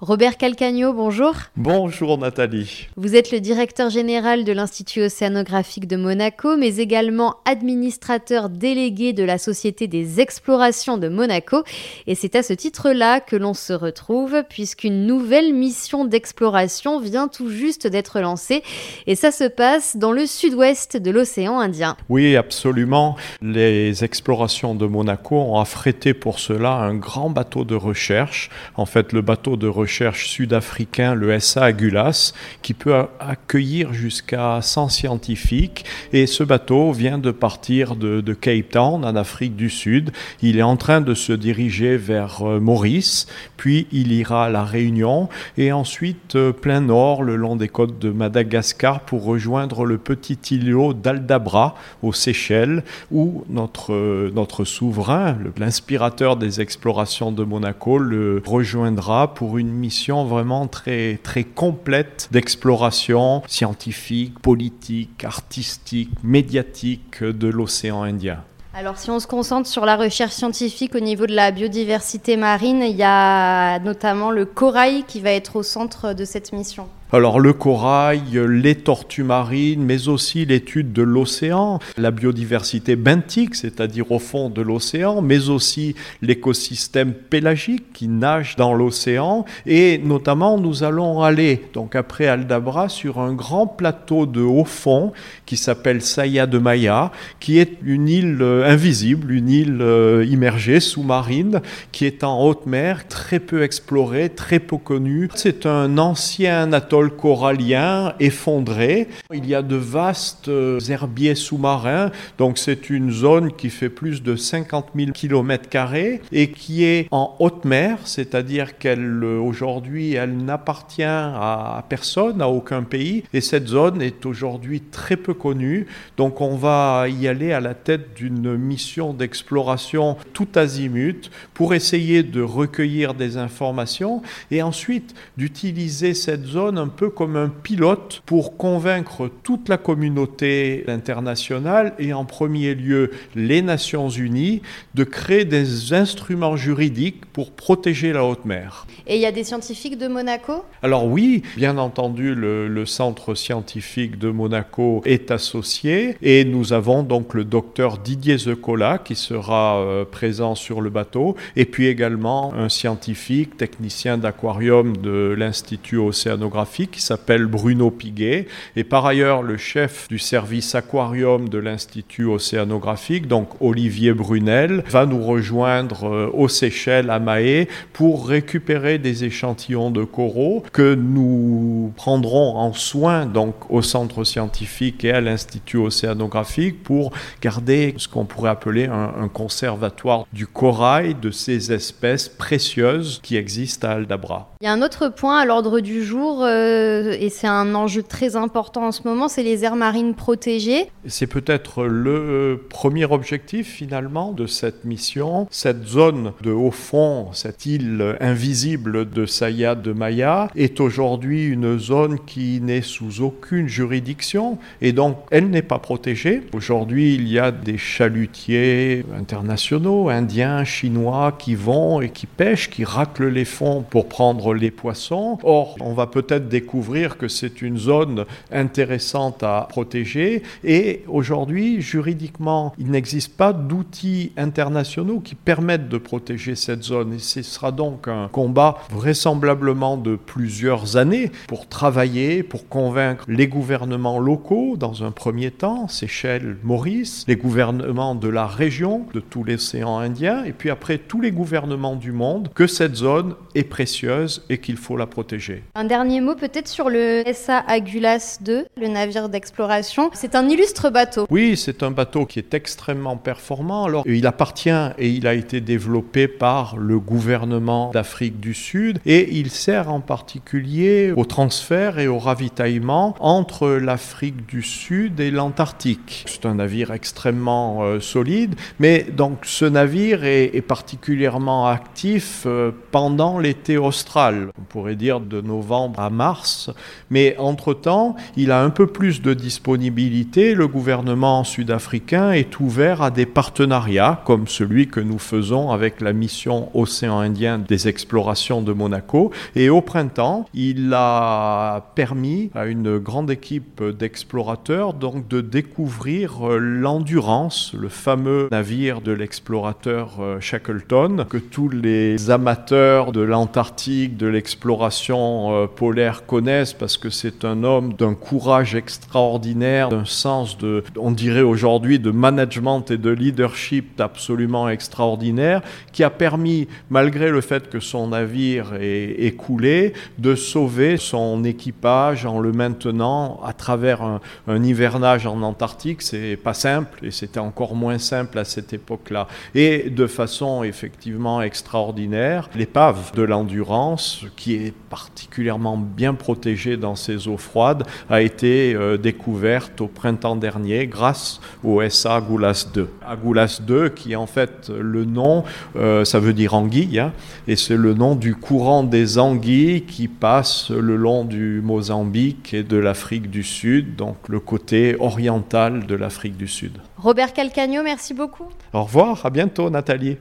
Robert Calcagno, bonjour. Bonjour Nathalie. Vous êtes le directeur général de l'Institut océanographique de Monaco, mais également administrateur délégué de la Société des explorations de Monaco. Et c'est à ce titre-là que l'on se retrouve, puisqu'une nouvelle mission d'exploration vient tout juste d'être lancée. Et ça se passe dans le sud-ouest de l'océan Indien. Oui, absolument. Les explorations de Monaco ont affrété pour cela un grand bateau de recherche. En fait, le bateau de recherche recherche sud-africain, le SA Agulas, qui peut accueillir jusqu'à 100 scientifiques. Et ce bateau vient de partir de, Cape Town, en Afrique du Sud. Il est en train de se diriger vers euh, Maurice, puis il ira à La Réunion, et ensuite euh, plein nord, le long des côtes de Madagascar, pour rejoindre le petit îlot d'Aldabra, aux Seychelles, où notre, euh, notre souverain, l'inspirateur des explorations de Monaco, le rejoindra pour une mission vraiment très, très complète d'exploration scientifique, politique, artistique, médiatique de l'océan Indien. Alors si on se concentre sur la recherche scientifique au niveau de la biodiversité marine, il y a notamment le corail qui va être au centre de cette mission. Alors le corail, les tortues marines, mais aussi l'étude de l'océan, la biodiversité benthique, c'est-à-dire au fond de l'océan, mais aussi l'écosystème pélagique qui nage dans l'océan. Et notamment, nous allons aller, donc après Aldabra, sur un grand plateau de haut fond qui s'appelle Saya de Maya, qui est une île euh, invisible, une île euh, immergée, sous-marine, qui est en haute mer, très peu explorée, très peu connue. C'est un ancien corallien effondré. Il y a de vastes euh, herbiers sous-marins, donc c'est une zone qui fait plus de 50 000 km et qui est en haute mer, c'est-à-dire qu'elle euh, aujourd'hui elle n'appartient à personne, à aucun pays, et cette zone est aujourd'hui très peu connue. Donc on va y aller à la tête d'une mission d'exploration tout azimut pour essayer de recueillir des informations et ensuite d'utiliser cette zone un peu comme un pilote pour convaincre toute la communauté internationale et en premier lieu les Nations Unies de créer des instruments juridiques pour protéger la haute mer. Et il y a des scientifiques de Monaco? Alors oui, bien entendu, le, le, centre scientifique de Monaco est associé et nous avons donc le docteur Didier Zecola qui sera euh, présent sur le bateau et puis également un scientifique, technicien d'aquarium de l'Institut océanographique qui s'appelle Bruno Piguet, et par ailleurs le chef du service aquarium de l'Institut océanographique, donc Olivier Brunel, va nous rejoindre euh, aux Seychelles, à Mahé, pour récupérer des échantillons de coraux que nous prendrons en soin donc au centre scientifique et à l'Institut océanographique pour garder ce qu'on pourrait appeler un, conservatoire du corail de ces espèces précieuses qui existent à Aldabra. Il y a un autre point à l'ordre du jour. Euh, euh, et c'est un enjeu très important en ce moment, c'est les aires marines protégées. C'est peut-être le premier objectif finalement de cette mission. Cette zone de haut fond, cette île invisible de Saya de Maya, est aujourd'hui une zone qui n'est sous aucune juridiction et donc elle n'est pas protégée. Aujourd'hui, il y a des chalutiers internationaux, indiens, chinois, qui vont et qui pêchent, qui raclent les fonds pour prendre les poissons. Or, on va peut-être découvrir que c'est une zone intéressante à protéger. Et aujourd'hui, juridiquement, il n'existe pas d'outils internationaux qui permettent de protéger cette zone. Et ce sera donc un combat vraisemblablement de plusieurs années pour travailler, pour convaincre les gouvernements locaux, dans un premier temps, Seychelles, Maurice, les gouvernements de la région, de tout l'océan Indien, et puis après tous les gouvernements du monde, que cette zone est précieuse et qu'il faut la protéger. Un dernier mot peut peut-être sur le SA Agulas 2, le navire d'exploration. C'est un illustre bateau. Oui, c'est un bateau qui est extrêmement performant. Il appartient et il a été développé par le gouvernement d'Afrique du Sud et il sert en particulier au transfert et au ravitaillement entre l'Afrique du Sud et l'Antarctique. C'est un navire extrêmement euh, solide, mais donc ce navire est, est particulièrement actif euh, pendant l'été austral. On pourrait dire de novembre à mars Mais entre-temps, il a un peu plus de disponibilité. Le gouvernement sud-africain est ouvert à des partenariats comme celui que nous faisons avec la mission Océan Indien des explorations de Monaco. Et au printemps, il a permis à une grande équipe d'explorateurs donc de découvrir euh, l'endurance, le fameux navire de l'explorateur euh, Shackleton que tous les amateurs de l'Antarctique, de l'exploration euh, connaissent parce que c'est un homme d'un courage extraordinaire, d'un sens de, on dirait aujourd'hui, de management et de leadership absolument extraordinaire, qui a permis, malgré le fait que son navire est, coulé, de sauver son équipage en le maintenant à travers un, un hivernage en Antarctique. C'est pas simple et c'était encore moins simple à cette époque-là. Et de façon effectivement extraordinaire, l'épave de l'endurance, qui est particulièrement bien protégée dans ces eaux froides, a été euh, découverte au printemps dernier grâce au SA Goulas 2. Agoulas 2, qui est en fait le nom, euh, ça veut dire anguille, hein, et c'est le nom du courant des anguilles qui passe le long du Mozambique et de l'Afrique du Sud, donc le côté oriental de l'Afrique du Sud. Robert Calcagno, merci beaucoup. Au revoir, à bientôt Nathalie.